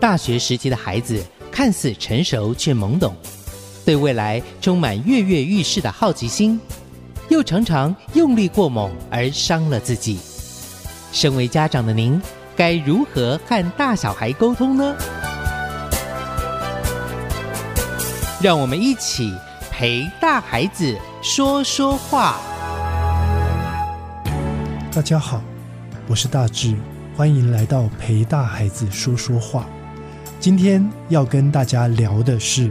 大学时期的孩子看似成熟却懵懂，对未来充满跃跃欲试的好奇心，又常常用力过猛而伤了自己。身为家长的您，该如何和大小孩沟通呢？让我们一起陪大孩子说说话。大家好，我是大志，欢迎来到陪大孩子说说话。今天要跟大家聊的是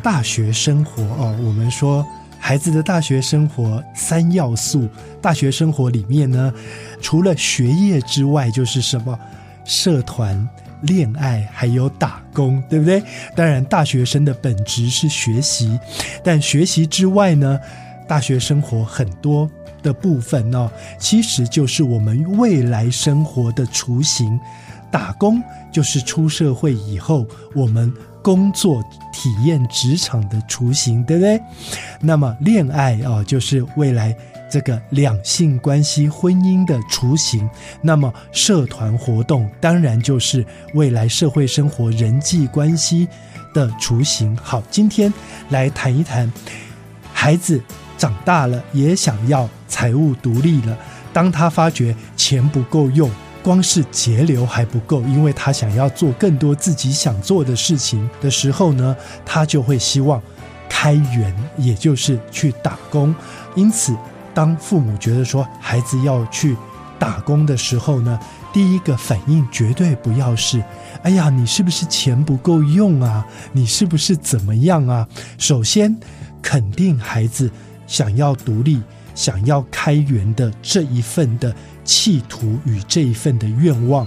大学生活哦。我们说孩子的大学生活三要素，大学生活里面呢，除了学业之外，就是什么社团、恋爱，还有打工，对不对？当然，大学生的本质是学习，但学习之外呢，大学生活很多的部分哦，其实就是我们未来生活的雏形。打工就是出社会以后我们工作体验职场的雏形，对不对？那么恋爱啊、就是未来这个两性关系、婚姻的雏形。那么社团活动当然就是未来社会生活、人际关系的雏形。好，今天来谈一谈，孩子长大了也想要财务独立了，当他发觉钱不够用。光是节流还不够，因为他想要做更多自己想做的事情的时候呢，他就会希望开源，也就是去打工。因此，当父母觉得说孩子要去打工的时候呢，第一个反应绝对不要是“哎呀，你是不是钱不够用啊？你是不是怎么样啊？”首先，肯定孩子想要独立、想要开源的这一份的。企图与这一份的愿望，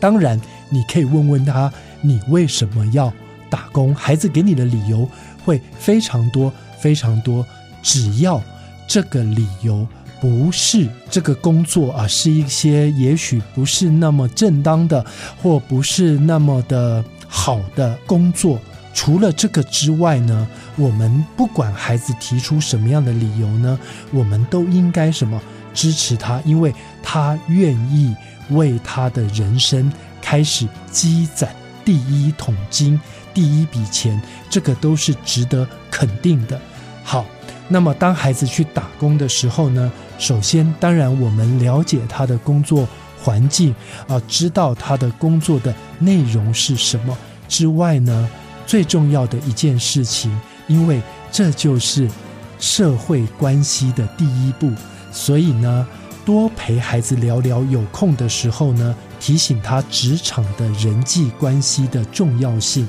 当然你可以问问他，你为什么要打工？孩子给你的理由会非常多非常多。只要这个理由不是这个工作啊，是一些也许不是那么正当的，或不是那么的好的工作。除了这个之外呢，我们不管孩子提出什么样的理由呢，我们都应该什么？支持他，因为他愿意为他的人生开始积攒第一桶金、第一笔钱，这个都是值得肯定的。好，那么当孩子去打工的时候呢，首先当然我们了解他的工作环境啊，知道他的工作的内容是什么之外呢，最重要的一件事情，因为这就是社会关系的第一步。所以呢，多陪孩子聊聊，有空的时候呢，提醒他职场的人际关系的重要性，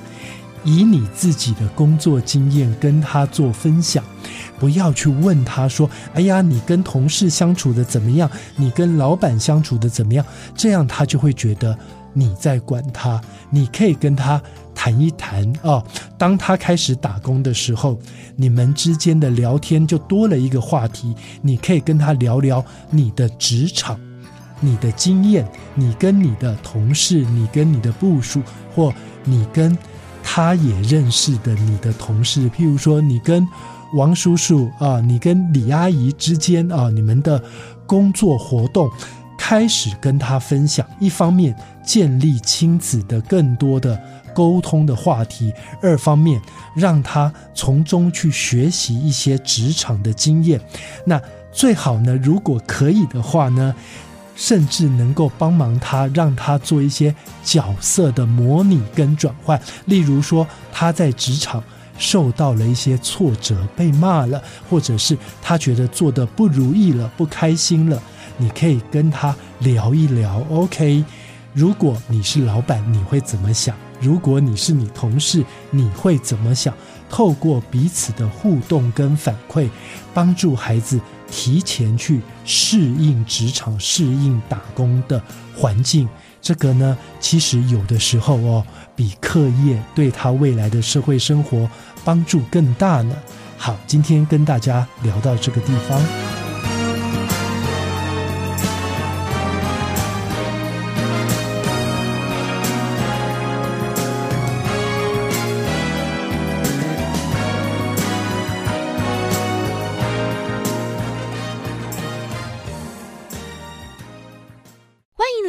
以你自己的工作经验跟他做分享，不要去问他说：“哎呀，你跟同事相处的怎么样？你跟老板相处的怎么样？”这样他就会觉得你在管他。你可以跟他。谈一谈哦，当他开始打工的时候，你们之间的聊天就多了一个话题。你可以跟他聊聊你的职场、你的经验，你跟你的同事、你跟你的部属，或你跟他也认识的你的同事，譬如说你跟王叔叔啊，你跟李阿姨之间啊，你们的工作活动，开始跟他分享。一方面建立亲子的更多的。沟通的话题，二方面让他从中去学习一些职场的经验。那最好呢，如果可以的话呢，甚至能够帮忙他，让他做一些角色的模拟跟转换。例如说，他在职场受到了一些挫折，被骂了，或者是他觉得做得不如意了，不开心了，你可以跟他聊一聊。OK，如果你是老板，你会怎么想？如果你是你同事，你会怎么想？透过彼此的互动跟反馈，帮助孩子提前去适应职场、适应打工的环境。这个呢，其实有的时候哦，比课业对他未来的社会生活帮助更大呢。好，今天跟大家聊到这个地方。